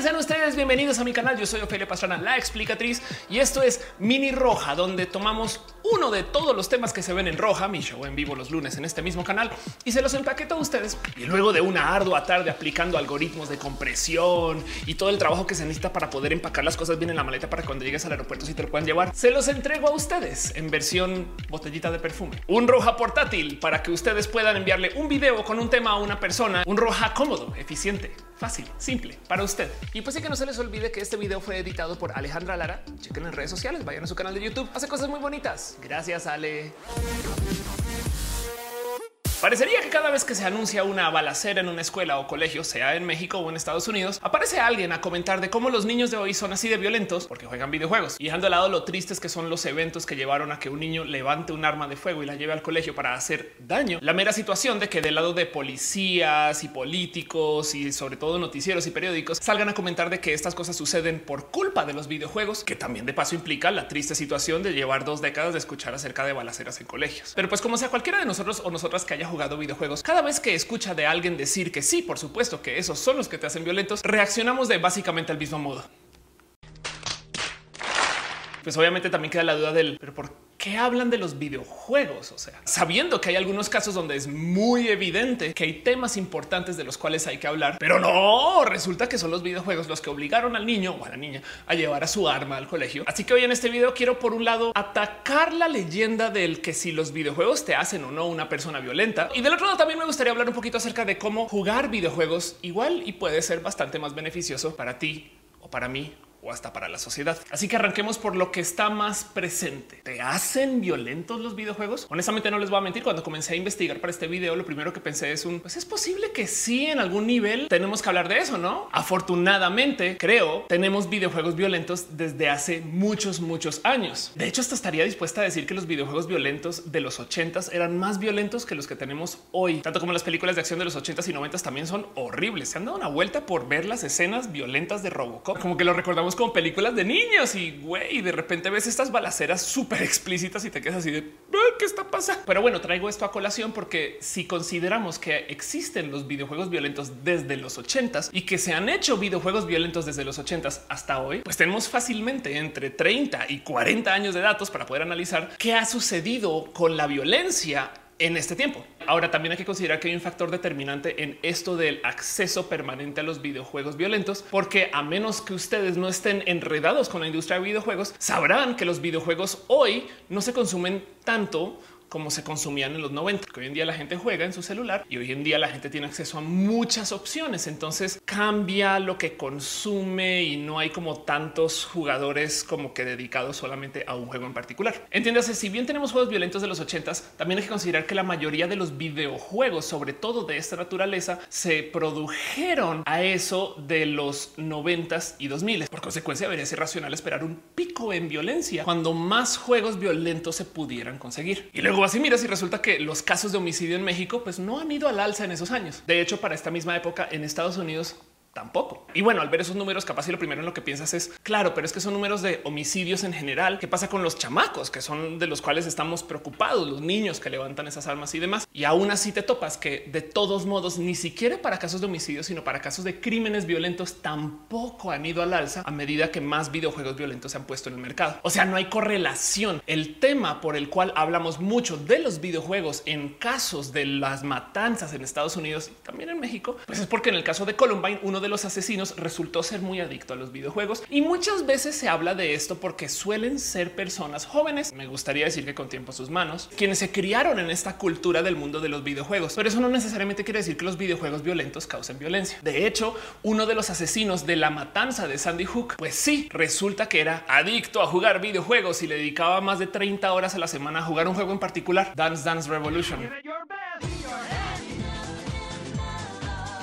Sean ustedes bienvenidos a mi canal. Yo soy Ofelia Pastrana, la explicatriz, y esto es Mini Roja, donde tomamos uno de todos los temas que se ven en Roja, mi show en vivo los lunes en este mismo canal, y se los empaqueto a ustedes. Y luego de una ardua tarde aplicando algoritmos de compresión y todo el trabajo que se necesita para poder empacar las cosas bien en la maleta para cuando llegues al aeropuerto si te lo puedan llevar, se los entrego a ustedes en versión botellita de perfume. Un Roja portátil para que ustedes puedan enviarle un video con un tema a una persona, un Roja cómodo, eficiente, fácil, simple para usted. Y pues sí que no se les olvide que este video fue editado por Alejandra Lara. Chequen en redes sociales, vayan a su canal de YouTube, hace cosas muy bonitas. Gracias, Ale. Parecería que cada vez que se anuncia una balacera en una escuela o colegio, sea en México o en Estados Unidos, aparece alguien a comentar de cómo los niños de hoy son así de violentos porque juegan videojuegos y dejando de lado lo tristes que son los eventos que llevaron a que un niño levante un arma de fuego y la lleve al colegio para hacer daño. La mera situación de que del lado de policías y políticos y sobre todo noticieros y periódicos salgan a comentar de que estas cosas suceden por culpa de los videojuegos, que también de paso implica la triste situación de llevar dos décadas de escuchar acerca de balaceras en colegios. Pero pues como sea cualquiera de nosotros o nosotras que haya jugado videojuegos, cada vez que escucha de alguien decir que sí, por supuesto que esos son los que te hacen violentos, reaccionamos de básicamente al mismo modo. Pues obviamente también queda la duda del pero por qué hablan de los videojuegos? O sea, sabiendo que hay algunos casos donde es muy evidente que hay temas importantes de los cuales hay que hablar, pero no resulta que son los videojuegos los que obligaron al niño o a la niña a llevar a su arma al colegio. Así que hoy en este video quiero por un lado atacar la leyenda del que si los videojuegos te hacen o no una persona violenta y del otro lado también me gustaría hablar un poquito acerca de cómo jugar videojuegos igual y puede ser bastante más beneficioso para ti o para mí o hasta para la sociedad. Así que arranquemos por lo que está más presente. ¿Te hacen violentos los videojuegos? Honestamente no les voy a mentir. Cuando comencé a investigar para este video, lo primero que pensé es un, pues es posible que sí en algún nivel tenemos que hablar de eso, ¿no? Afortunadamente, creo, tenemos videojuegos violentos desde hace muchos, muchos años. De hecho, hasta estaría dispuesta a decir que los videojuegos violentos de los 80s eran más violentos que los que tenemos hoy. Tanto como las películas de acción de los 80s y 90s también son horribles. Se han dado una vuelta por ver las escenas violentas de Robocop. Como que lo recordamos como películas de niños y güey, de repente ves estas balaceras súper explícitas y te quedas así de qué está pasando. Pero bueno, traigo esto a colación porque si consideramos que existen los videojuegos violentos desde los 80s y que se han hecho videojuegos violentos desde los 80s hasta hoy, pues tenemos fácilmente entre 30 y 40 años de datos para poder analizar qué ha sucedido con la violencia en este tiempo. Ahora también hay que considerar que hay un factor determinante en esto del acceso permanente a los videojuegos violentos, porque a menos que ustedes no estén enredados con la industria de videojuegos, sabrán que los videojuegos hoy no se consumen tanto como se consumían en los 90, que hoy en día la gente juega en su celular y hoy en día la gente tiene acceso a muchas opciones. Entonces cambia lo que consume y no hay como tantos jugadores como que dedicados solamente a un juego en particular. Entiéndase, si bien tenemos juegos violentos de los 80s, también hay que considerar que la mayoría de los videojuegos, sobre todo de esta naturaleza, se produjeron a eso de los 90s y 2000. Por consecuencia, debería ser racional esperar un pico en violencia cuando más juegos violentos se pudieran conseguir. Y luego así miras y resulta que los casos de homicidio en México pues no han ido al alza en esos años. De hecho, para esta misma época en Estados Unidos tampoco. Y bueno, al ver esos números, capaz y lo primero en lo que piensas es claro, pero es que son números de homicidios en general. ¿Qué pasa con los chamacos que son de los cuales estamos preocupados? Los niños que levantan esas armas y demás. Y aún así te topas que de todos modos, ni siquiera para casos de homicidios, sino para casos de crímenes violentos tampoco han ido al alza a medida que más videojuegos violentos se han puesto en el mercado. O sea, no hay correlación. El tema por el cual hablamos mucho de los videojuegos en casos de las matanzas en Estados Unidos y también en México, pues es porque en el caso de Columbine, uno de los asesinos resultó ser muy adicto a los videojuegos y muchas veces se habla de esto porque suelen ser personas jóvenes. Me gustaría decir que con tiempo sus manos, quienes se criaron en esta cultura del mundo de los videojuegos, pero eso no necesariamente quiere decir que los videojuegos violentos causen violencia. De hecho, uno de los asesinos de la matanza de Sandy Hook, pues sí, resulta que era adicto a jugar videojuegos y le dedicaba más de 30 horas a la semana a jugar un juego en particular, Dance Dance Revolution.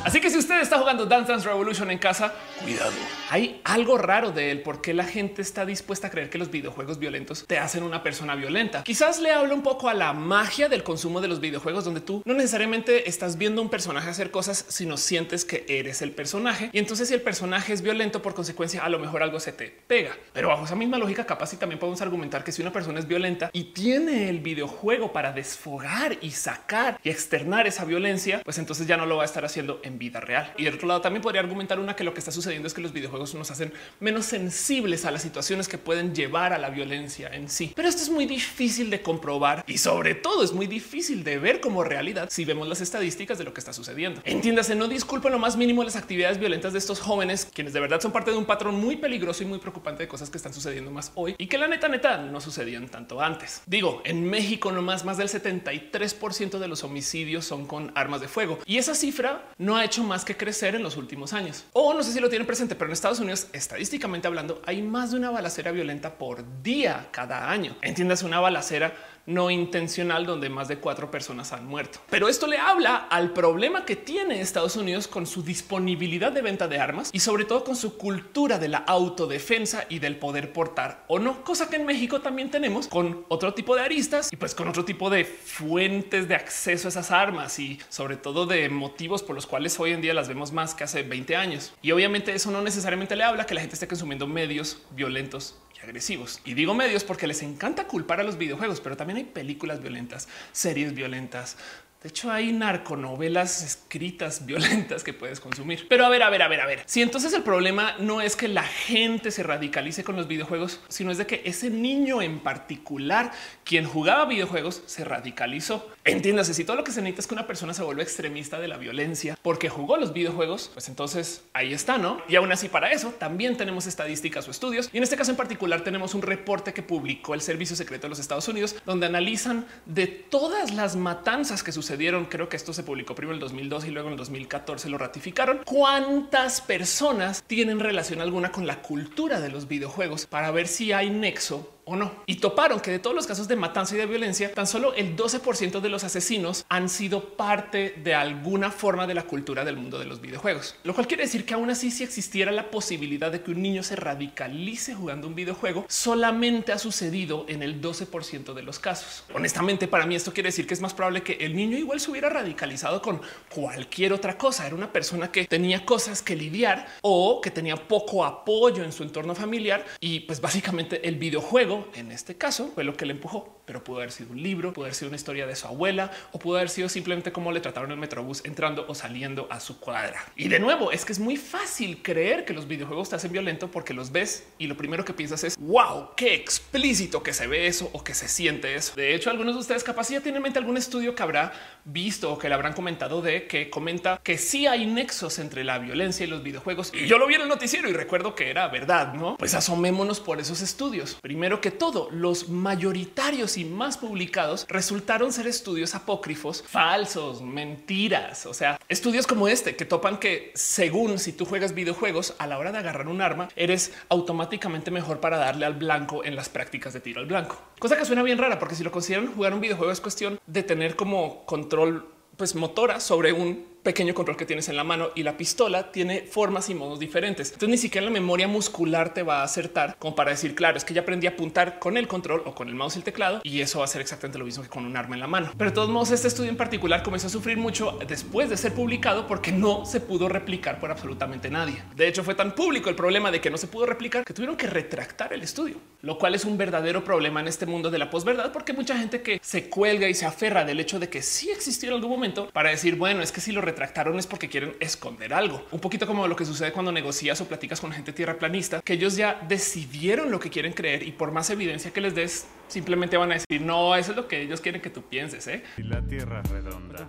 Así que si usted está jugando Dance Dance Revolution en casa, cuidado. Hay algo raro de él porque la gente está dispuesta a creer que los videojuegos violentos te hacen una persona violenta. Quizás le hablo un poco a la magia del consumo de los videojuegos donde tú no necesariamente estás viendo un personaje hacer cosas, sino sientes que eres el personaje. Y entonces si el personaje es violento, por consecuencia, a lo mejor algo se te pega. Pero bajo esa misma lógica, capaz y también podemos argumentar que si una persona es violenta y tiene el videojuego para desfogar y sacar y externar esa violencia, pues entonces ya no lo va a estar haciendo en vida real. Y del otro lado también podría argumentar una que lo que está sucediendo es que los videojuegos nos hacen menos sensibles a las situaciones que pueden llevar a la violencia en sí. Pero esto es muy difícil de comprobar y sobre todo es muy difícil de ver como realidad si vemos las estadísticas de lo que está sucediendo. Entiéndase, no disculpen lo más mínimo las actividades violentas de estos jóvenes, quienes de verdad son parte de un patrón muy peligroso y muy preocupante de cosas que están sucediendo más hoy y que la neta neta no sucedían tanto antes. Digo, en México nomás más del 73% de los homicidios son con armas de fuego y esa cifra no ha hecho más que crecer en los últimos años. O no sé si lo tienen presente, pero en Estados Unidos, estadísticamente hablando, hay más de una balacera violenta por día cada año. Entiendas una balacera no intencional donde más de cuatro personas han muerto. Pero esto le habla al problema que tiene Estados Unidos con su disponibilidad de venta de armas y sobre todo con su cultura de la autodefensa y del poder portar o no, cosa que en México también tenemos con otro tipo de aristas y pues con otro tipo de fuentes de acceso a esas armas y sobre todo de motivos por los cuales hoy en día las vemos más que hace 20 años. Y obviamente eso no necesariamente le habla que la gente esté consumiendo medios violentos agresivos. Y digo medios porque les encanta culpar a los videojuegos, pero también hay películas violentas, series violentas, de hecho, hay narconovelas escritas violentas que puedes consumir. Pero a ver, a ver, a ver, a ver. Si entonces el problema no es que la gente se radicalice con los videojuegos, sino es de que ese niño en particular, quien jugaba videojuegos, se radicalizó. Entiéndase, si todo lo que se necesita es que una persona se vuelve extremista de la violencia porque jugó los videojuegos, pues entonces ahí está, ¿no? Y aún así para eso también tenemos estadísticas o estudios. Y en este caso en particular tenemos un reporte que publicó el Servicio Secreto de los Estados Unidos, donde analizan de todas las matanzas que suceden sucedieron. Creo que esto se publicó primero en el 2002 y luego en el 2014 lo ratificaron. ¿Cuántas personas tienen relación alguna con la cultura de los videojuegos para ver si hay nexo o no. Y toparon que de todos los casos de matanza y de violencia, tan solo el 12% de los asesinos han sido parte de alguna forma de la cultura del mundo de los videojuegos. Lo cual quiere decir que aún así si existiera la posibilidad de que un niño se radicalice jugando un videojuego, solamente ha sucedido en el 12% de los casos. Honestamente, para mí esto quiere decir que es más probable que el niño igual se hubiera radicalizado con cualquier otra cosa. Era una persona que tenía cosas que lidiar o que tenía poco apoyo en su entorno familiar y pues básicamente el videojuego en este caso fue lo que le empujó, pero pudo haber sido un libro, pudo haber sido una historia de su abuela o pudo haber sido simplemente cómo le trataron el metrobús entrando o saliendo a su cuadra. Y de nuevo, es que es muy fácil creer que los videojuegos te hacen violento porque los ves y lo primero que piensas es wow, qué explícito que se ve eso o que se siente eso. De hecho, algunos de ustedes capaz ya tienen en mente algún estudio que habrá visto o que le habrán comentado de que comenta que sí hay nexos entre la violencia y los videojuegos. Y yo lo vi en el noticiero y recuerdo que era verdad, no? Pues asomémonos por esos estudios. Primero que todo, los mayoritarios y más publicados resultaron ser estudios apócrifos, falsos, mentiras. O sea, estudios como este que topan que según si tú juegas videojuegos a la hora de agarrar un arma, eres automáticamente mejor para darle al blanco en las prácticas de tiro al blanco. Cosa que suena bien rara porque si lo consideran jugar un videojuego es cuestión de tener como control pues motora sobre un pequeño control que tienes en la mano y la pistola tiene formas y modos diferentes. Entonces ni siquiera la memoria muscular te va a acertar como para decir, claro, es que ya aprendí a apuntar con el control o con el mouse y el teclado y eso va a ser exactamente lo mismo que con un arma en la mano. Pero de todos modos, este estudio en particular comenzó a sufrir mucho después de ser publicado porque no se pudo replicar por absolutamente nadie. De hecho, fue tan público el problema de que no se pudo replicar que tuvieron que retractar el estudio, lo cual es un verdadero problema en este mundo de la posverdad porque mucha gente que se cuelga y se aferra del hecho de que sí existió en algún momento para decir, bueno, es que si lo retractaron es porque quieren esconder algo. Un poquito como lo que sucede cuando negocias o platicas con gente tierra planista, que ellos ya decidieron lo que quieren creer y por más evidencia que les des, simplemente van a decir no, eso es lo que ellos quieren que tú pienses. ¿eh? Y la tierra redonda.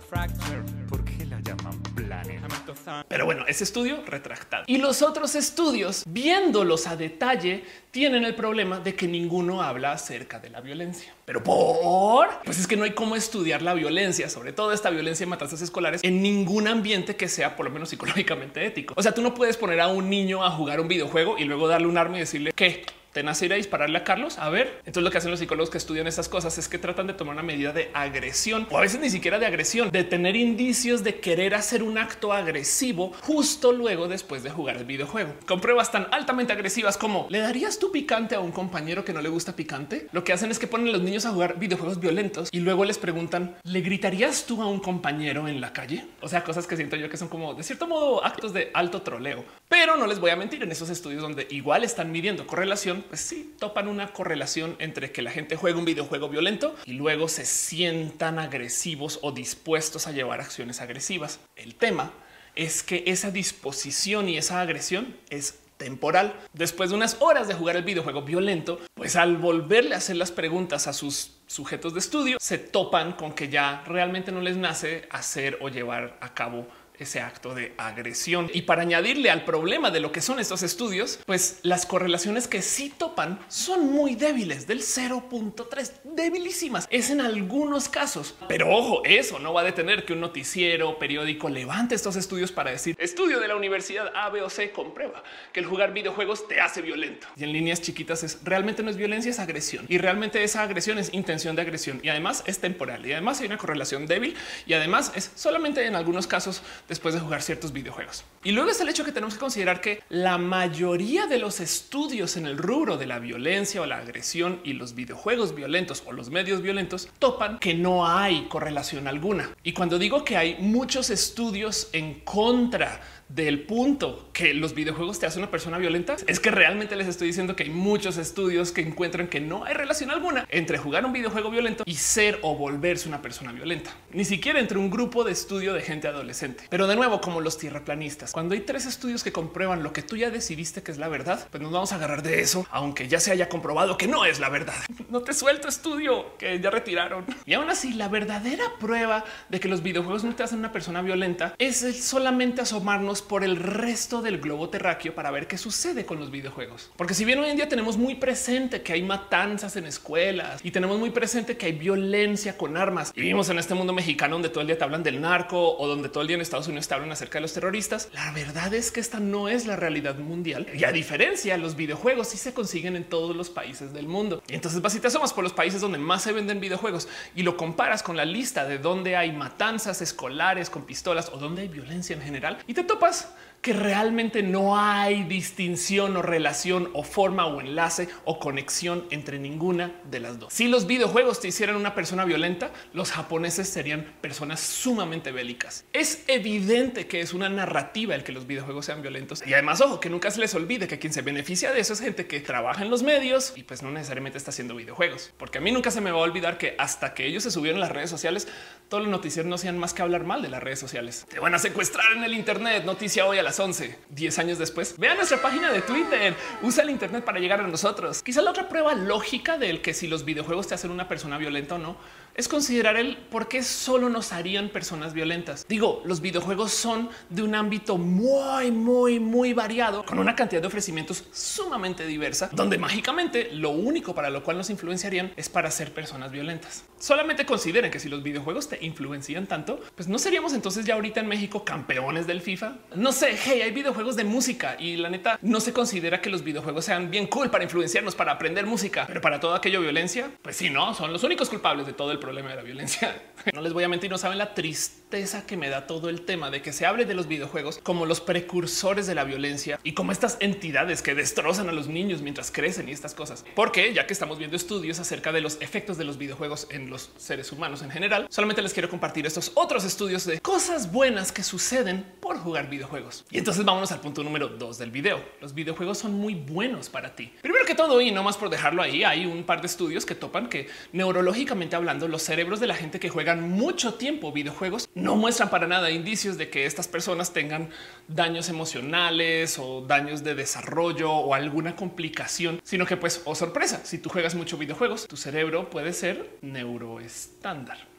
Planeta? Pero bueno, ese estudio retractado y los otros estudios, viéndolos a detalle, tienen el problema de que ninguno habla acerca de la violencia. Pero por pues es que no hay cómo estudiar la violencia, sobre todo esta violencia y matanzas escolares en ningún ambiente que sea por lo menos psicológicamente ético. O sea, tú no puedes poner a un niño a jugar un videojuego y luego darle un arma y decirle que te nace ir a dispararle a Carlos. A ver, entonces lo que hacen los psicólogos que estudian estas cosas es que tratan de tomar una medida de agresión o a veces ni siquiera de agresión, de tener indicios de querer hacer un acto agresivo justo luego después de jugar el videojuego. Con pruebas tan altamente agresivas como le darías tu picante a un compañero que no le gusta picante. Lo que hacen es que ponen a los niños a jugar videojuegos violentos y luego les preguntan, ¿le gritarías tú a un compañero en la calle? O sea, cosas que siento yo que son como de cierto modo actos de alto troleo. Pero no les voy a mentir en esos estudios donde igual están midiendo correlación pues sí, topan una correlación entre que la gente juega un videojuego violento y luego se sientan agresivos o dispuestos a llevar acciones agresivas. El tema es que esa disposición y esa agresión es temporal. Después de unas horas de jugar el videojuego violento, pues al volverle a hacer las preguntas a sus sujetos de estudio, se topan con que ya realmente no les nace hacer o llevar a cabo ese acto de agresión. Y para añadirle al problema de lo que son estos estudios, pues las correlaciones que sí topan son muy débiles, del 0.3, debilísimas. Es en algunos casos. Pero ojo, eso no va a detener que un noticiero periódico levante estos estudios para decir estudio de la universidad A, B o C comprueba que el jugar videojuegos te hace violento. Y en líneas chiquitas es realmente no es violencia, es agresión. Y realmente esa agresión es intención de agresión. Y además es temporal. Y además hay una correlación débil. Y además es solamente en algunos casos después de jugar ciertos videojuegos. Y luego es el hecho que tenemos que considerar que la mayoría de los estudios en el rubro de la violencia o la agresión y los videojuegos violentos o los medios violentos topan que no hay correlación alguna. Y cuando digo que hay muchos estudios en contra del punto que los videojuegos te hacen una persona violenta es que realmente les estoy diciendo que hay muchos estudios que encuentran que no hay relación alguna entre jugar un videojuego violento y ser o volverse una persona violenta, ni siquiera entre un grupo de estudio de gente adolescente. Pero de nuevo, como los tierraplanistas, cuando hay tres estudios que comprueban lo que tú ya decidiste que es la verdad, pues nos vamos a agarrar de eso, aunque ya se haya comprobado que no es la verdad. No te suelto estudio que ya retiraron. Y aún así, la verdadera prueba de que los videojuegos no te hacen una persona violenta es solamente asomarnos por el resto del globo terráqueo para ver qué sucede con los videojuegos. Porque si bien hoy en día tenemos muy presente que hay matanzas en escuelas y tenemos muy presente que hay violencia con armas y vivimos en este mundo mexicano donde todo el día te hablan del narco o donde todo el día en Estados Unidos te hablan acerca de los terroristas, la verdad es que esta no es la realidad mundial. Y a diferencia, los videojuegos sí se consiguen en todos los países del mundo. Y entonces vas y te asomas por los países donde más se venden videojuegos y lo comparas con la lista de donde hay matanzas escolares con pistolas o donde hay violencia en general y te topas más que realmente no hay distinción o relación o forma o enlace o conexión entre ninguna de las dos. Si los videojuegos te hicieran una persona violenta, los japoneses serían personas sumamente bélicas. Es evidente que es una narrativa el que los videojuegos sean violentos y además ojo que nunca se les olvide que quien se beneficia de eso es gente que trabaja en los medios y pues no necesariamente está haciendo videojuegos, porque a mí nunca se me va a olvidar que hasta que ellos se subieron las redes sociales, todos los noticieros no hacían más que hablar mal de las redes sociales. Te van a secuestrar en el Internet, noticia hoy a las 11, 10 años después. Vean nuestra página de Twitter, usa el Internet para llegar a nosotros. Quizá la otra prueba lógica del que si los videojuegos te hacen una persona violenta o no es considerar el por qué solo nos harían personas violentas. Digo, los videojuegos son de un ámbito muy, muy, muy variado, con una cantidad de ofrecimientos sumamente diversa, donde mágicamente lo único para lo cual nos influenciarían es para ser personas violentas. Solamente consideren que si los videojuegos te influencian tanto, pues no seríamos entonces ya ahorita en México campeones del FIFA. No sé, hey, hay videojuegos de música y la neta no se considera que los videojuegos sean bien cool para influenciarnos, para aprender música, pero para todo aquello violencia, pues sí, no, son los únicos culpables de todo el problema de la violencia. No les voy a mentir, no saben la tristeza que me da todo el tema de que se hable de los videojuegos como los precursores de la violencia y como estas entidades que destrozan a los niños mientras crecen y estas cosas. Porque ya que estamos viendo estudios acerca de los efectos de los videojuegos en los seres humanos en general, solamente les quiero compartir estos otros estudios de cosas buenas que suceden por jugar videojuegos. Y entonces vámonos al punto número dos del video. Los videojuegos son muy buenos para ti. Primero que todo, y no más por dejarlo ahí, hay un par de estudios que topan que neurológicamente hablando, los cerebros de la gente que juegan mucho tiempo videojuegos no muestran para nada indicios de que estas personas tengan daños emocionales o daños de desarrollo o alguna complicación, sino que pues, o oh sorpresa, si tú juegas mucho videojuegos, tu cerebro puede ser neuroestándar.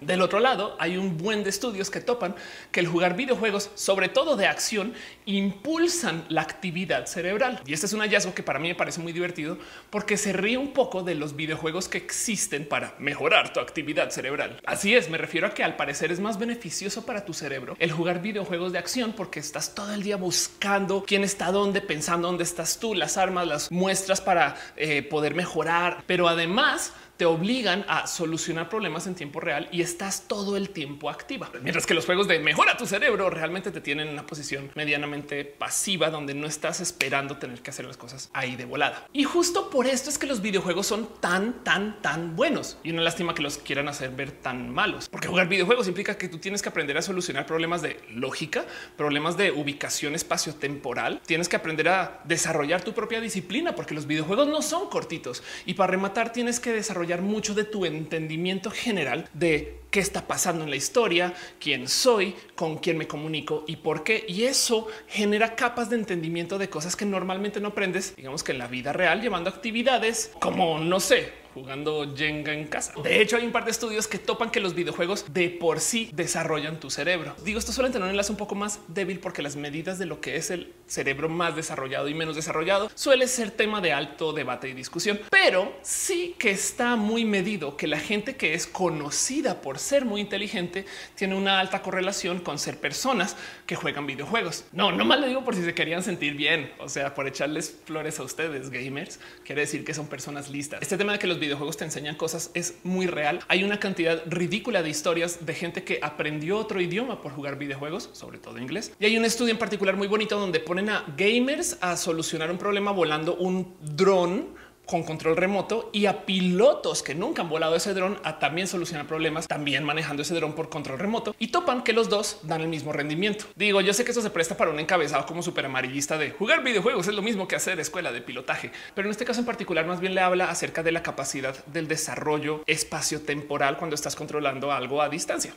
Del otro lado, hay un buen de estudios que topan que el jugar videojuegos, sobre todo de acción, impulsan la actividad cerebral. Y este es un hallazgo que para mí me parece muy divertido porque se ríe un poco de los videojuegos que existen para mejorar tu actividad cerebral. Así es, me refiero a que al parecer es más beneficioso para tu cerebro el jugar videojuegos de acción porque estás todo el día buscando quién está dónde, pensando dónde estás tú, las armas, las muestras para eh, poder mejorar, pero además te obligan a solucionar problemas en tiempo real y estás todo el tiempo activa. Mientras que los juegos de mejora tu cerebro realmente te tienen en una posición medianamente pasiva donde no estás esperando tener que hacer las cosas ahí de volada. Y justo por esto es que los videojuegos son tan, tan, tan buenos y una lástima que los quieran hacer ver tan malos, porque jugar videojuegos implica que tú tienes que aprender a solucionar problemas de lógica, problemas de ubicación espacio-temporal. Tienes que aprender a desarrollar tu propia disciplina porque los videojuegos no son cortitos y para rematar tienes que desarrollar mucho de tu entendimiento general de qué está pasando en la historia, quién soy, con quién me comunico y por qué. Y eso genera capas de entendimiento de cosas que normalmente no aprendes, digamos que en la vida real, llevando actividades como, no sé, jugando Jenga en casa. De hecho, hay un par de estudios que topan que los videojuegos de por sí desarrollan tu cerebro. Digo, esto suele tener un enlace un poco más débil porque las medidas de lo que es el cerebro más desarrollado y menos desarrollado suele ser tema de alto debate y discusión, pero sí que está muy medido que la gente que es conocida por ser muy inteligente tiene una alta correlación con ser personas que juegan videojuegos. No, no más le digo por si se querían sentir bien, o sea, por echarles flores a ustedes gamers, quiere decir que son personas listas. Este tema de que los videojuegos te enseñan cosas es muy real. Hay una cantidad ridícula de historias de gente que aprendió otro idioma por jugar videojuegos, sobre todo inglés. Y hay un estudio en particular muy bonito donde ponen a gamers a solucionar un problema volando un dron con control remoto y a pilotos que nunca han volado ese dron a también solucionar problemas, también manejando ese dron por control remoto y topan que los dos dan el mismo rendimiento. Digo, yo sé que eso se presta para un encabezado como súper amarillista de jugar videojuegos es lo mismo que hacer escuela de pilotaje, pero en este caso en particular más bien le habla acerca de la capacidad del desarrollo espacio temporal cuando estás controlando algo a distancia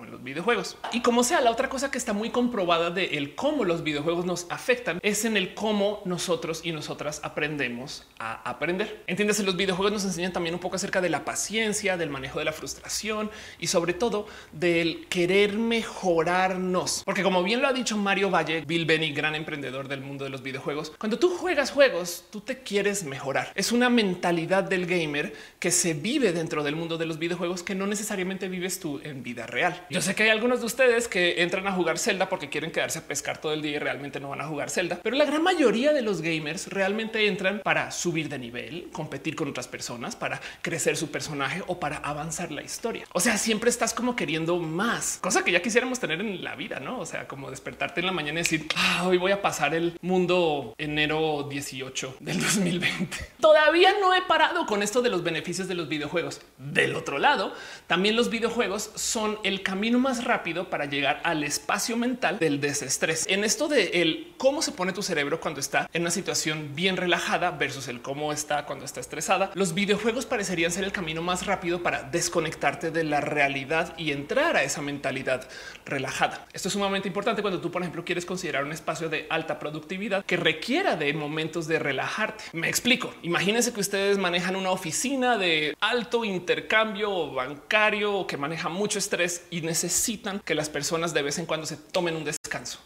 en los videojuegos. Y como sea, la otra cosa que está muy comprobada de el cómo los videojuegos nos afectan es en el cómo nosotros y nosotras aprendemos a aprender. Entiendes, los videojuegos nos enseñan también un poco acerca de la paciencia, del manejo de la frustración y sobre todo del querer mejorarnos. Porque como bien lo ha dicho Mario Valle, Bill Benny, gran emprendedor del mundo de los videojuegos, cuando tú juegas juegos, tú te quieres mejorar. Es una mentalidad del gamer que se vive dentro del mundo de los videojuegos que no necesariamente vives tú en vida real. Yo sé que hay algunos de ustedes que entran a jugar Zelda porque quieren quedarse a pescar todo el día y realmente no van a jugar Zelda, pero la gran mayoría de los gamers realmente entran para subir de nivel, competir con otras personas, para crecer su personaje o para avanzar la historia. O sea, siempre estás como queriendo más, cosa que ya quisiéramos tener en la vida, no? O sea, como despertarte en la mañana y decir ah, hoy voy a pasar el mundo enero 18 del 2020. Todavía no he parado con esto de los beneficios de los videojuegos. Del otro lado, también los videojuegos son el camino más rápido para llegar al espacio mental del desestrés. En esto de el cómo se pone tu cerebro cuando está en una situación bien relajada versus el cómo está cuando está estresada, los videojuegos parecerían ser el camino más rápido para desconectarte de la realidad y entrar a esa mentalidad relajada. Esto es sumamente importante cuando tú, por ejemplo, quieres considerar un espacio de alta productividad que requiera de momentos de relajarte. Me explico. Imagínense que ustedes manejan una oficina de alto intercambio bancario que maneja mucho estrés y necesitan que las personas de vez en cuando se tomen un.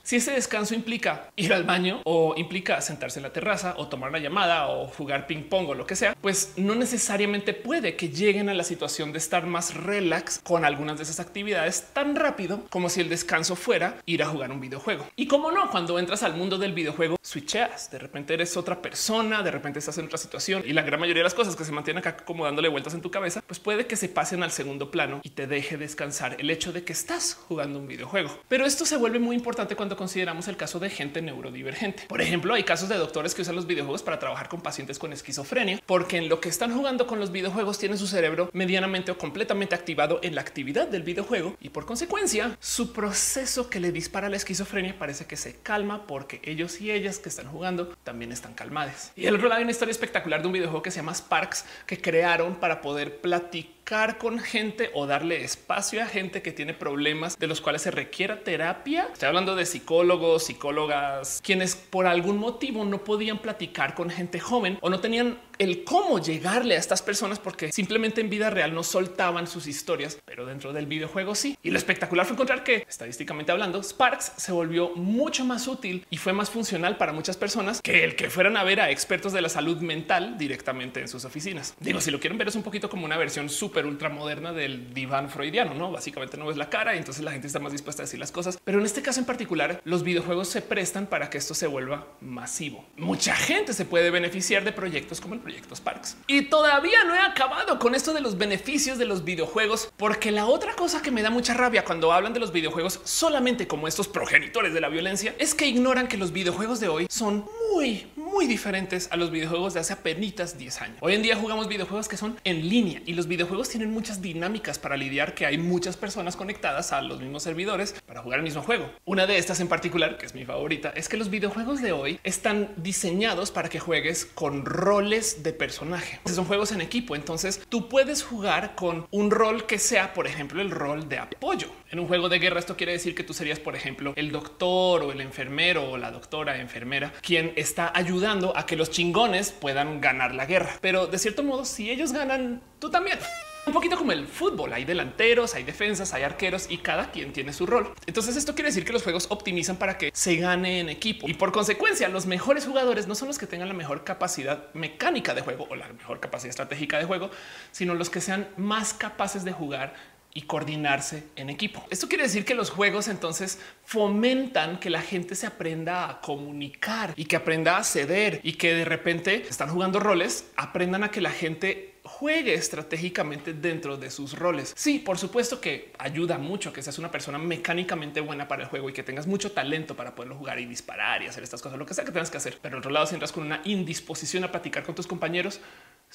Si ese descanso implica ir al baño o implica sentarse en la terraza o tomar una llamada o jugar ping pong o lo que sea, pues no necesariamente puede que lleguen a la situación de estar más relax con algunas de esas actividades tan rápido como si el descanso fuera ir a jugar un videojuego. Y como no, cuando entras al mundo del videojuego, switcheas, de repente eres otra persona, de repente estás en otra situación y la gran mayoría de las cosas que se mantienen acá como dándole vueltas en tu cabeza, pues puede que se pasen al segundo plano y te deje descansar el hecho de que estás jugando un videojuego. Pero esto se vuelve muy importante cuando consideramos el caso de gente neurodivergente. Por ejemplo, hay casos de doctores que usan los videojuegos para trabajar con pacientes con esquizofrenia, porque en lo que están jugando con los videojuegos tiene su cerebro medianamente o completamente activado en la actividad del videojuego y por consecuencia su proceso que le dispara la esquizofrenia parece que se calma porque ellos y ellas que están jugando también están calmadas. Y el otro lado hay una historia espectacular de un videojuego que se llama Sparks que crearon para poder platicar con gente o darle espacio a gente que tiene problemas de los cuales se requiera terapia. Estoy hablando de psicólogos, psicólogas, quienes por algún motivo no podían platicar con gente joven o no tenían el cómo llegarle a estas personas porque simplemente en vida real no soltaban sus historias, pero dentro del videojuego sí. Y lo espectacular fue encontrar que estadísticamente hablando, Sparks se volvió mucho más útil y fue más funcional para muchas personas que el que fueran a ver a expertos de la salud mental directamente en sus oficinas. Digo, si lo quieren ver es un poquito como una versión súper ultra moderna del diván freudiano, no? Básicamente no ves la cara y entonces la gente está más dispuesta a decir las cosas. Pero en este caso en particular, los videojuegos se prestan para que esto se vuelva masivo. Mucha gente se puede beneficiar de proyectos como el proyecto Sparks. Y todavía no he acabado con esto de los beneficios de los videojuegos, porque la otra cosa que me da mucha rabia cuando hablan de los videojuegos solamente como estos progenitores de la violencia es que ignoran que los videojuegos de hoy son muy, muy diferentes a los videojuegos de hace apenas 10 años. Hoy en día jugamos videojuegos que son en línea y los videojuegos tienen muchas dinámicas para lidiar que hay muchas personas conectadas a los mismos servidores para jugar el mismo juego. Una de estas en particular, que es mi favorita, es que los videojuegos de hoy están diseñados para que juegues con roles de personaje. Son juegos en equipo, entonces tú puedes jugar con un rol que sea, por ejemplo, el rol de apoyo. En un juego de guerra esto quiere decir que tú serías, por ejemplo, el doctor o el enfermero o la doctora enfermera quien está ayudando a que los chingones puedan ganar la guerra. Pero de cierto modo, si ellos ganan, tú también. Un poquito como el fútbol, hay delanteros, hay defensas, hay arqueros y cada quien tiene su rol. Entonces esto quiere decir que los juegos optimizan para que se gane en equipo y por consecuencia los mejores jugadores no son los que tengan la mejor capacidad mecánica de juego o la mejor capacidad estratégica de juego, sino los que sean más capaces de jugar y coordinarse en equipo. Esto quiere decir que los juegos entonces fomentan que la gente se aprenda a comunicar y que aprenda a ceder y que de repente están jugando roles, aprendan a que la gente juegue estratégicamente dentro de sus roles. Sí, por supuesto que ayuda mucho que seas una persona mecánicamente buena para el juego y que tengas mucho talento para poderlo jugar y disparar y hacer estas cosas, lo que sea que tengas que hacer. Pero al otro lado, si entras con una indisposición a platicar con tus compañeros,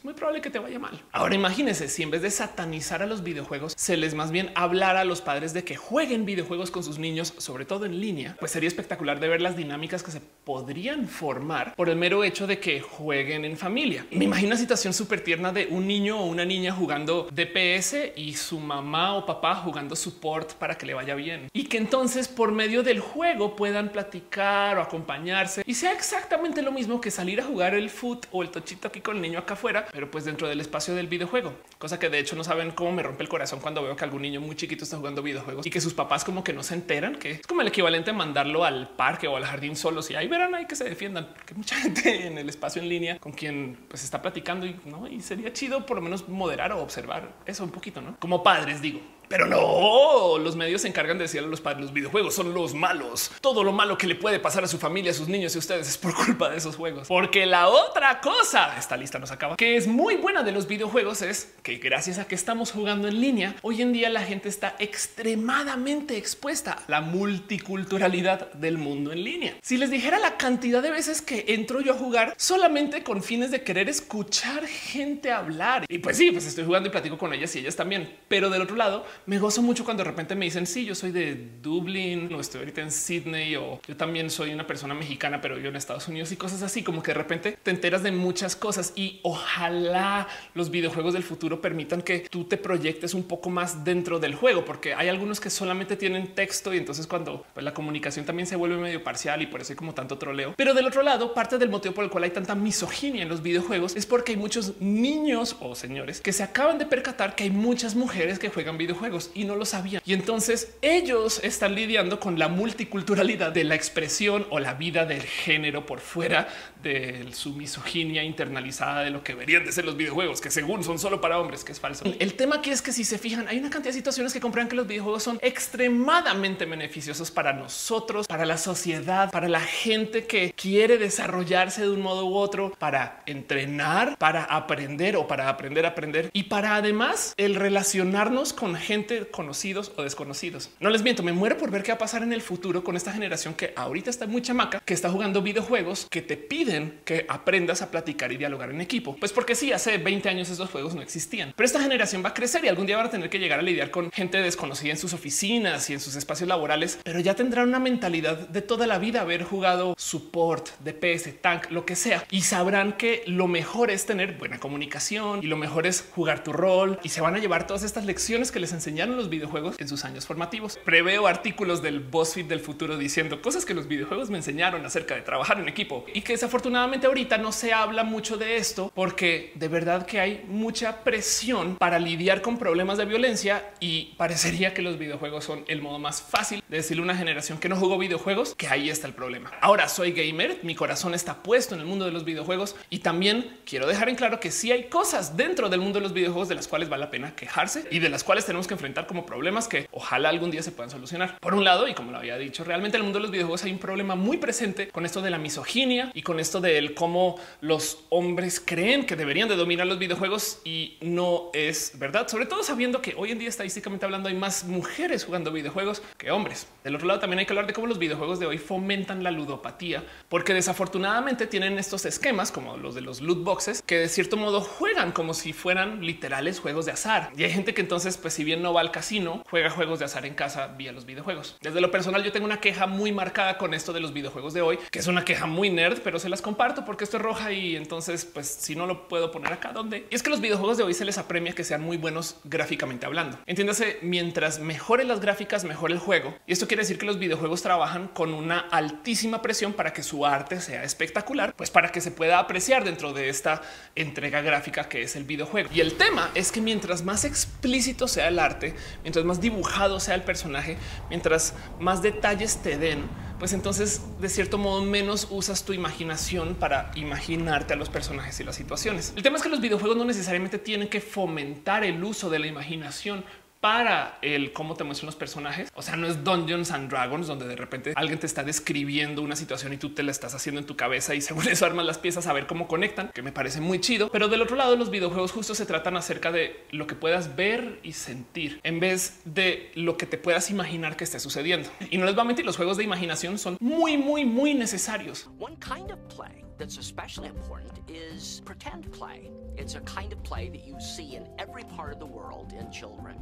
muy probable que te vaya mal. Ahora imagínense si en vez de satanizar a los videojuegos, se les más bien hablar a los padres de que jueguen videojuegos con sus niños, sobre todo en línea, pues sería espectacular de ver las dinámicas que se podrían formar por el mero hecho de que jueguen en familia. Me imagino una situación súper tierna de un niño o una niña jugando DPS y su mamá o papá jugando support para que le vaya bien y que entonces por medio del juego puedan platicar o acompañarse y sea exactamente lo mismo que salir a jugar el foot o el tochito aquí con el niño acá afuera pero pues dentro del espacio del videojuego, cosa que de hecho no saben cómo me rompe el corazón cuando veo que algún niño muy chiquito está jugando videojuegos y que sus papás como que no se enteran, que es como el equivalente a mandarlo al parque o al jardín solos y ahí verán ahí que se defiendan, porque mucha gente en el espacio en línea con quien pues está platicando y no, y sería chido por lo menos moderar o observar eso un poquito, no como padres, digo. Pero no, los medios se encargan de decirle a los padres, los videojuegos son los malos. Todo lo malo que le puede pasar a su familia, a sus niños y a ustedes es por culpa de esos juegos. Porque la otra cosa, esta lista nos acaba, que es muy buena de los videojuegos es que gracias a que estamos jugando en línea, hoy en día la gente está extremadamente expuesta a la multiculturalidad del mundo en línea. Si les dijera la cantidad de veces que entro yo a jugar solamente con fines de querer escuchar gente hablar. Y pues sí, pues estoy jugando y platico con ellas y ellas también. Pero del otro lado, me gozo mucho cuando de repente me dicen, sí, yo soy de Dublín, no estoy ahorita en Sydney o yo también soy una persona mexicana, pero yo en Estados Unidos y cosas así, como que de repente te enteras de muchas cosas y ojalá los videojuegos del futuro permitan que tú te proyectes un poco más dentro del juego, porque hay algunos que solamente tienen texto y entonces cuando pues, la comunicación también se vuelve medio parcial y por eso hay como tanto troleo. Pero del otro lado, parte del motivo por el cual hay tanta misoginia en los videojuegos es porque hay muchos niños o señores que se acaban de percatar que hay muchas mujeres que juegan videojuegos y no lo sabían. Y entonces ellos están lidiando con la multiculturalidad de la expresión o la vida del género por fuera de su misoginia internalizada de lo que deberían de ser los videojuegos, que según son solo para hombres, que es falso. El tema aquí es que si se fijan, hay una cantidad de situaciones que comprueban que los videojuegos son extremadamente beneficiosos para nosotros, para la sociedad, para la gente que quiere desarrollarse de un modo u otro, para entrenar, para aprender o para aprender a aprender y para además el relacionarnos con gente conocidos o desconocidos. No les miento, me muero por ver qué va a pasar en el futuro con esta generación que ahorita está muy chamaca, que está jugando videojuegos que te piden que aprendas a platicar y dialogar en equipo. Pues porque sí, hace 20 años esos juegos no existían, pero esta generación va a crecer y algún día van a tener que llegar a lidiar con gente desconocida en sus oficinas y en sus espacios laborales, pero ya tendrán una mentalidad de toda la vida haber jugado support, DPS, tank, lo que sea y sabrán que lo mejor es tener buena comunicación y lo mejor es jugar tu rol y se van a llevar todas estas lecciones que les enseñaron los videojuegos en sus años formativos. Preveo artículos del BuzzFeed del futuro diciendo cosas que los videojuegos me enseñaron acerca de trabajar en equipo y que desafortunadamente ahorita no se habla mucho de esto porque de verdad que hay mucha presión para lidiar con problemas de violencia y parecería que los videojuegos son el modo más fácil de decirle a una generación que no jugó videojuegos que ahí está el problema. Ahora soy gamer, mi corazón está puesto en el mundo de los videojuegos y también quiero dejar en claro que sí hay cosas dentro del mundo de los videojuegos de las cuales vale la pena quejarse y de las cuales tenemos que enfrentar como problemas que ojalá algún día se puedan solucionar. Por un lado, y como lo había dicho, realmente en el mundo de los videojuegos hay un problema muy presente con esto de la misoginia y con esto del cómo los hombres creen que deberían de dominar los videojuegos y no es verdad, sobre todo sabiendo que hoy en día estadísticamente hablando hay más mujeres jugando videojuegos que hombres. Del otro lado también hay que hablar de cómo los videojuegos de hoy fomentan la ludopatía, porque desafortunadamente tienen estos esquemas como los de los loot boxes que de cierto modo juegan como si fueran literales juegos de azar. Y hay gente que entonces, pues si bien no va al casino, juega juegos de azar en casa vía los videojuegos. Desde lo personal, yo tengo una queja muy marcada con esto de los videojuegos de hoy, que es una queja muy nerd, pero se las comparto porque esto es roja y entonces, pues si no lo puedo poner acá donde es que los videojuegos de hoy se les apremia que sean muy buenos gráficamente hablando. Entiéndase, mientras mejore las gráficas, mejor el juego. Y esto quiere decir que los videojuegos trabajan con una altísima presión para que su arte sea espectacular, pues para que se pueda apreciar dentro de esta entrega gráfica que es el videojuego. Y el tema es que mientras más explícito sea el mientras más dibujado sea el personaje, mientras más detalles te den, pues entonces de cierto modo menos usas tu imaginación para imaginarte a los personajes y las situaciones. El tema es que los videojuegos no necesariamente tienen que fomentar el uso de la imaginación para el cómo te muestran los personajes. O sea, no es Dungeons and Dragons donde de repente alguien te está describiendo una situación y tú te la estás haciendo en tu cabeza y según eso armas las piezas a ver cómo conectan, que me parece muy chido. Pero del otro lado, los videojuegos justo se tratan acerca de lo que puedas ver y sentir en vez de lo que te puedas imaginar que esté sucediendo. Y no les va a mentir, los juegos de imaginación son muy, muy, muy necesarios. One kind of play that's especially important is pretend play. It's a kind of play that you see in every part of the world in children.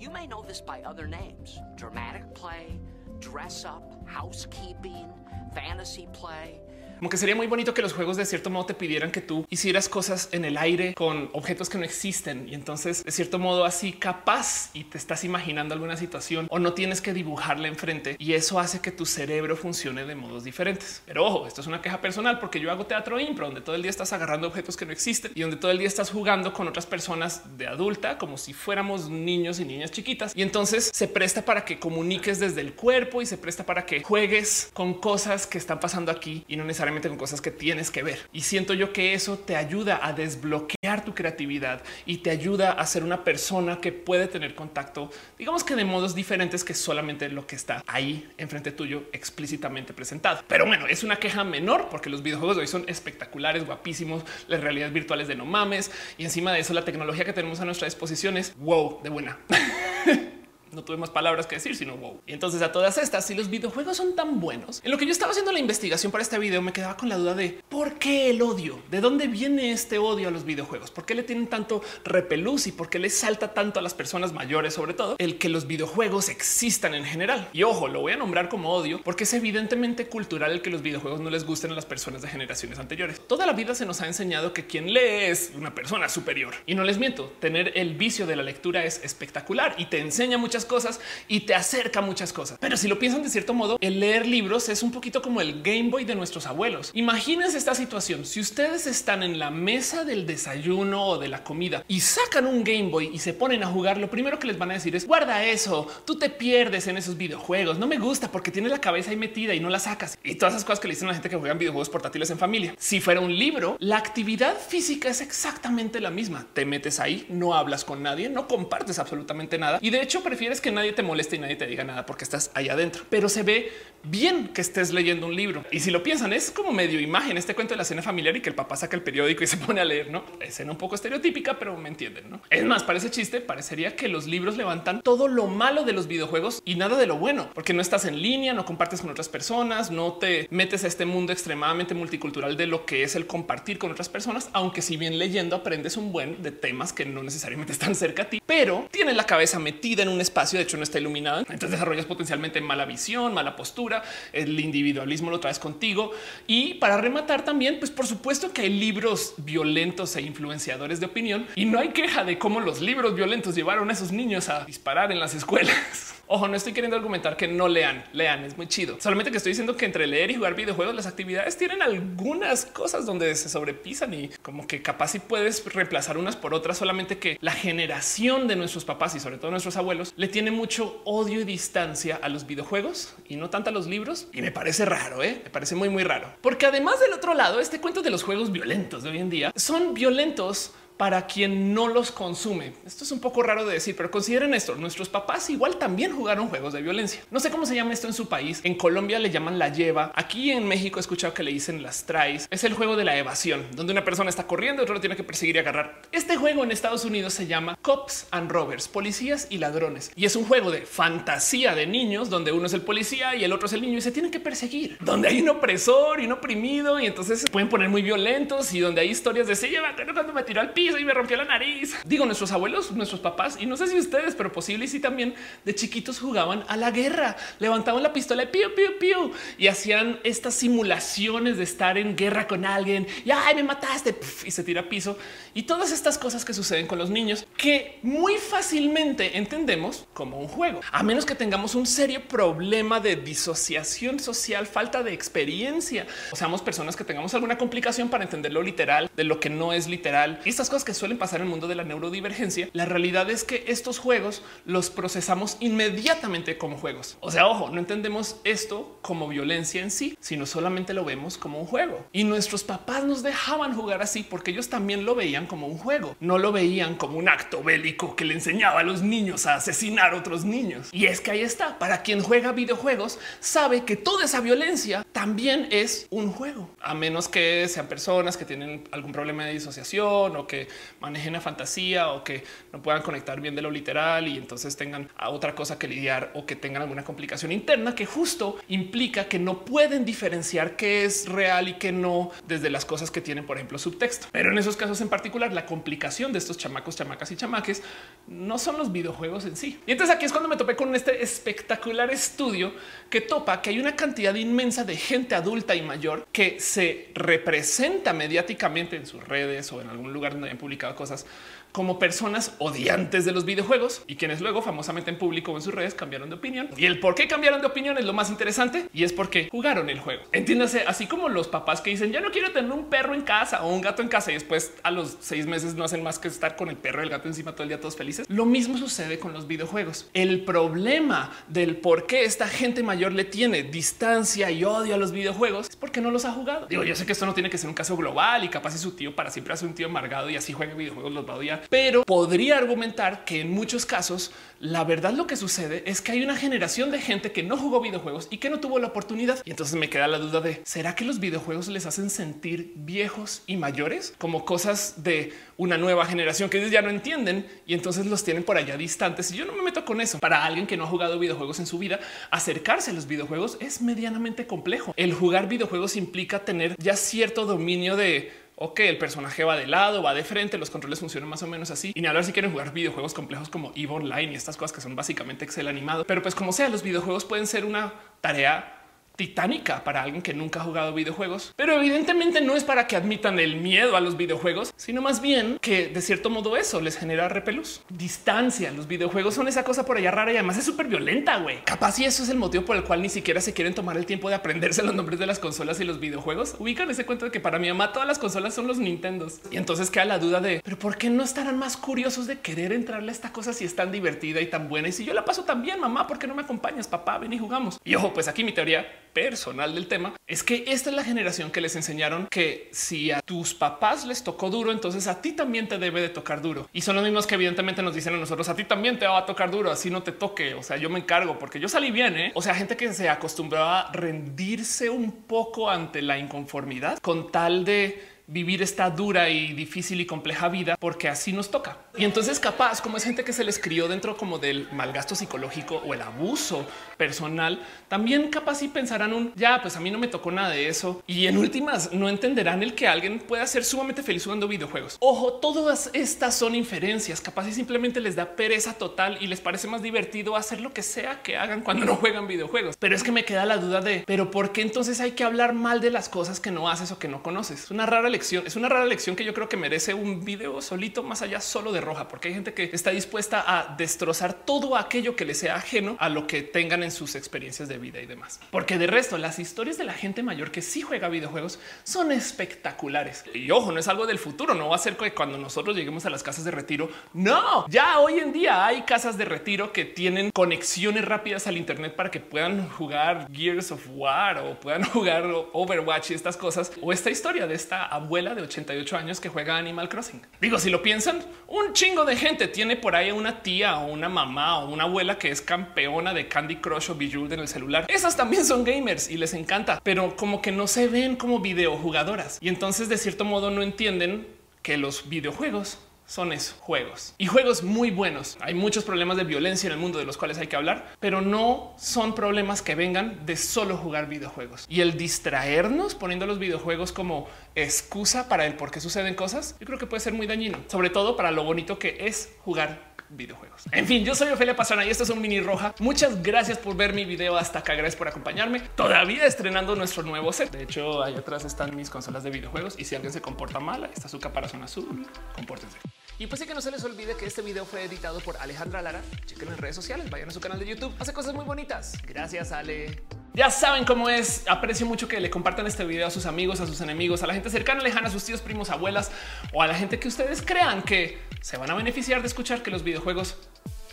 You may know this by other names dramatic play, dress up, housekeeping, fantasy play. Como que sería muy bonito que los juegos de cierto modo te pidieran que tú hicieras cosas en el aire con objetos que no existen y entonces de cierto modo así capaz y te estás imaginando alguna situación o no tienes que dibujarla enfrente y eso hace que tu cerebro funcione de modos diferentes. Pero ojo, esto es una queja personal porque yo hago teatro impro donde todo el día estás agarrando objetos que no existen y donde todo el día estás jugando con otras personas de adulta como si fuéramos niños y niñas chiquitas y entonces se presta para que comuniques desde el cuerpo y se presta para que juegues con cosas que están pasando aquí y no necesariamente con cosas que tienes que ver. Y siento yo que eso te ayuda a desbloquear tu creatividad y te ayuda a ser una persona que puede tener contacto, digamos que de modos diferentes que solamente lo que está ahí enfrente tuyo explícitamente presentado. Pero bueno, es una queja menor porque los videojuegos de hoy son espectaculares, guapísimos, las realidades virtuales de no mames y encima de eso la tecnología que tenemos a nuestra disposición es wow de buena. no tuve más palabras que decir, sino wow. Y entonces a todas estas, si los videojuegos son tan buenos, en lo que yo estaba haciendo la investigación para este video, me quedaba con la duda de por qué el odio, de dónde viene este odio a los videojuegos, por qué le tienen tanto repelús y por qué le salta tanto a las personas mayores, sobre todo el que los videojuegos existan en general. Y ojo, lo voy a nombrar como odio porque es evidentemente cultural el que los videojuegos no les gusten a las personas de generaciones anteriores. Toda la vida se nos ha enseñado que quien lee es una persona superior y no les miento, tener el vicio de la lectura es espectacular y te enseña muchas cosas y te acerca muchas cosas. Pero si lo piensan de cierto modo, el leer libros es un poquito como el Game Boy de nuestros abuelos. Imagínense esta situación. Si ustedes están en la mesa del desayuno o de la comida y sacan un Game Boy y se ponen a jugar, lo primero que les van a decir es guarda eso. Tú te pierdes en esos videojuegos. No me gusta porque tiene la cabeza ahí metida y no la sacas y todas esas cosas que le dicen a la gente que juegan videojuegos portátiles en familia. Si fuera un libro, la actividad física es exactamente la misma. Te metes ahí, no hablas con nadie, no compartes absolutamente nada y de hecho prefieres que nadie te moleste y nadie te diga nada porque estás ahí adentro. Pero se ve bien que estés leyendo un libro. Y si lo piensan, es como medio imagen este cuento de la cena familiar y que el papá saca el periódico y se pone a leer, no escena un poco estereotípica, pero me entienden. No es más, parece chiste. Parecería que los libros levantan todo lo malo de los videojuegos y nada de lo bueno, porque no estás en línea, no compartes con otras personas, no te metes a este mundo extremadamente multicultural de lo que es el compartir con otras personas, aunque si bien leyendo aprendes un buen de temas que no necesariamente están cerca a ti, pero tienes la cabeza metida en un espacio, de hecho no está iluminado, entonces desarrollas potencialmente mala visión, mala postura, el individualismo lo traes contigo y para rematar también, pues por supuesto que hay libros violentos e influenciadores de opinión y no hay queja de cómo los libros violentos llevaron a esos niños a disparar en las escuelas. Ojo, no estoy queriendo argumentar que no lean, lean, es muy chido. Solamente que estoy diciendo que entre leer y jugar videojuegos, las actividades tienen algunas cosas donde se sobrepisan y como que capaz si puedes reemplazar unas por otras, solamente que la generación de nuestros papás y sobre todo nuestros abuelos le tiene mucho odio y distancia a los videojuegos y no tanto a los libros. Y me parece raro, ¿eh? me parece muy, muy raro. Porque además del otro lado, este cuento de los juegos violentos de hoy en día son violentos para quien no los consume. Esto es un poco raro de decir, pero consideren esto. Nuestros papás igual también jugaron juegos de violencia. No sé cómo se llama esto en su país. En Colombia le llaman la lleva. Aquí en México he escuchado que le dicen las traes. Es el juego de la evasión, donde una persona está corriendo, otro lo tiene que perseguir y agarrar. Este juego en Estados Unidos se llama Cops and Robbers, policías y ladrones. Y es un juego de fantasía de niños donde uno es el policía y el otro es el niño y se tienen que perseguir, donde hay un opresor y un oprimido y entonces se pueden poner muy violentos y donde hay historias de se lleva cuando me tiró al piso y me rompió la nariz. Digo, nuestros abuelos, nuestros papás y no sé si ustedes, pero posible y sí también de chiquitos jugaban a la guerra, levantaban la pistola y piu, piu, piu y hacían estas simulaciones de estar en guerra con alguien y ay, me mataste y se tira a piso y todas estas cosas que suceden con los niños que muy fácilmente entendemos como un juego, a menos que tengamos un serio problema de disociación social, falta de experiencia o seamos personas que tengamos alguna complicación para entender lo literal de lo que no es literal. Y estas cosas que suelen pasar en el mundo de la neurodivergencia, la realidad es que estos juegos los procesamos inmediatamente como juegos. O sea, ojo, no entendemos esto como violencia en sí, sino solamente lo vemos como un juego. Y nuestros papás nos dejaban jugar así porque ellos también lo veían como un juego, no lo veían como un acto bélico que le enseñaba a los niños a asesinar a otros niños. Y es que ahí está, para quien juega videojuegos, sabe que toda esa violencia también es un juego, a menos que sean personas que tienen algún problema de disociación o que manejen la fantasía o que no puedan conectar bien de lo literal y entonces tengan otra cosa que lidiar o que tengan alguna complicación interna que justo implica que no pueden diferenciar qué es real y qué no desde las cosas que tienen, por ejemplo, subtexto. Pero en esos casos en particular, la complicación de estos chamacos, chamacas y chamaques no son los videojuegos en sí. Y entonces aquí es cuando me topé con este espectacular estudio que topa que hay una cantidad inmensa de gente adulta y mayor que se representa mediáticamente en sus redes o en algún lugar hayan publicado cosas como personas odiantes de los videojuegos y quienes luego famosamente en público o en sus redes cambiaron de opinión. Y el por qué cambiaron de opinión es lo más interesante y es porque jugaron el juego. Entiéndase, así como los papás que dicen ya no quiero tener un perro en casa o un gato en casa y después a los seis meses no hacen más que estar con el perro y el gato encima todo el día todos felices. Lo mismo sucede con los videojuegos. El problema del por qué esta gente mayor le tiene distancia y odio a los videojuegos es porque no los ha jugado. Digo, yo sé que esto no tiene que ser un caso global y capaz si su tío para siempre hace un tío amargado y así juega videojuegos los va a odiar pero podría argumentar que en muchos casos la verdad lo que sucede es que hay una generación de gente que no jugó videojuegos y que no tuvo la oportunidad. Y entonces me queda la duda de ¿será que los videojuegos les hacen sentir viejos y mayores como cosas de una nueva generación que ellos ya no entienden y entonces los tienen por allá distantes? Y yo no me meto con eso. Para alguien que no ha jugado videojuegos en su vida, acercarse a los videojuegos es medianamente complejo. El jugar videojuegos implica tener ya cierto dominio de ok, el personaje va de lado, va de frente, los controles funcionan más o menos así. Y ni hablar si quieren jugar videojuegos complejos como EVE Online y estas cosas que son básicamente Excel animado. Pero pues como sea, los videojuegos pueden ser una tarea titánica para alguien que nunca ha jugado videojuegos, pero evidentemente no es para que admitan el miedo a los videojuegos, sino más bien que de cierto modo eso les genera repelús, distancia. Los videojuegos son esa cosa por allá rara y además es súper violenta, güey. Capaz y eso es el motivo por el cual ni siquiera se quieren tomar el tiempo de aprenderse los nombres de las consolas y los videojuegos. Ubican ese cuento de que para mi mamá todas las consolas son los Nintendos y entonces queda la duda de pero por qué no estarán más curiosos de querer entrarle a esta cosa si es tan divertida y tan buena y si yo la paso tan bien, mamá, ¿por qué no me acompañas, papá? Ven y jugamos. Y ojo, pues aquí mi teoría personal del tema es que esta es la generación que les enseñaron que si a tus papás les tocó duro, entonces a ti también te debe de tocar duro. Y son los mismos que evidentemente nos dicen a nosotros, a ti también te va a tocar duro, así no te toque. O sea, yo me encargo porque yo salí bien. ¿eh? O sea, gente que se acostumbraba a rendirse un poco ante la inconformidad con tal de vivir esta dura y difícil y compleja vida porque así nos toca. Y entonces capaz como es gente que se les crió dentro como del malgasto psicológico o el abuso personal, también capaz y pensarán un ya, pues a mí no me tocó nada de eso. Y en últimas no entenderán el que alguien pueda ser sumamente feliz jugando videojuegos. Ojo, todas estas son inferencias, capaz y simplemente les da pereza total y les parece más divertido hacer lo que sea que hagan cuando no juegan videojuegos. Pero es que me queda la duda de, pero ¿por qué entonces hay que hablar mal de las cosas que no haces o que no conoces? Es una rara es una rara lección que yo creo que merece un video solito más allá solo de roja, porque hay gente que está dispuesta a destrozar todo aquello que le sea ajeno a lo que tengan en sus experiencias de vida y demás. Porque de resto, las historias de la gente mayor que sí juega videojuegos son espectaculares. Y ojo, no es algo del futuro, no va a ser que cuando nosotros lleguemos a las casas de retiro. No, ya hoy en día hay casas de retiro que tienen conexiones rápidas al Internet para que puedan jugar Gears of War o puedan jugar Overwatch y estas cosas o esta historia de esta abuela de 88 años que juega Animal Crossing. Digo, si lo piensan, un chingo de gente tiene por ahí una tía o una mamá o una abuela que es campeona de Candy Crush o Bejeweled en el celular. Esas también son gamers y les encanta, pero como que no se ven como videojugadoras y entonces de cierto modo no entienden que los videojuegos son juegos y juegos muy buenos. Hay muchos problemas de violencia en el mundo de los cuales hay que hablar, pero no son problemas que vengan de solo jugar videojuegos. Y el distraernos poniendo los videojuegos como excusa para el por qué suceden cosas, yo creo que puede ser muy dañino, sobre todo para lo bonito que es jugar videojuegos. En fin, yo soy Ofelia Pastrana y esto es un mini roja. Muchas gracias por ver mi video hasta acá. Gracias por acompañarme. Todavía estrenando nuestro nuevo set. De hecho, ahí atrás están mis consolas de videojuegos y si alguien se comporta mal, está su caparazón azul. Compórtense. Y pues sí que no se les olvide que este video fue editado por Alejandra Lara. Chequen en redes sociales, vayan a su canal de YouTube. Hace cosas muy bonitas. Gracias, Ale. Ya saben cómo es. Aprecio mucho que le compartan este video a sus amigos, a sus enemigos, a la gente cercana, lejana, a sus tíos, primos, abuelas o a la gente que ustedes crean que se van a beneficiar de escuchar que los videojuegos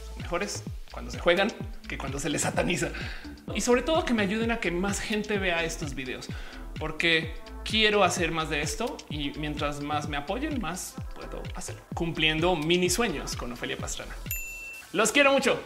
son mejores cuando se juegan que cuando se les sataniza. Y sobre todo que me ayuden a que más gente vea estos videos, porque quiero hacer más de esto y mientras más me apoyen, más puedo hacer cumpliendo mini sueños con Ofelia Pastrana. Los quiero mucho.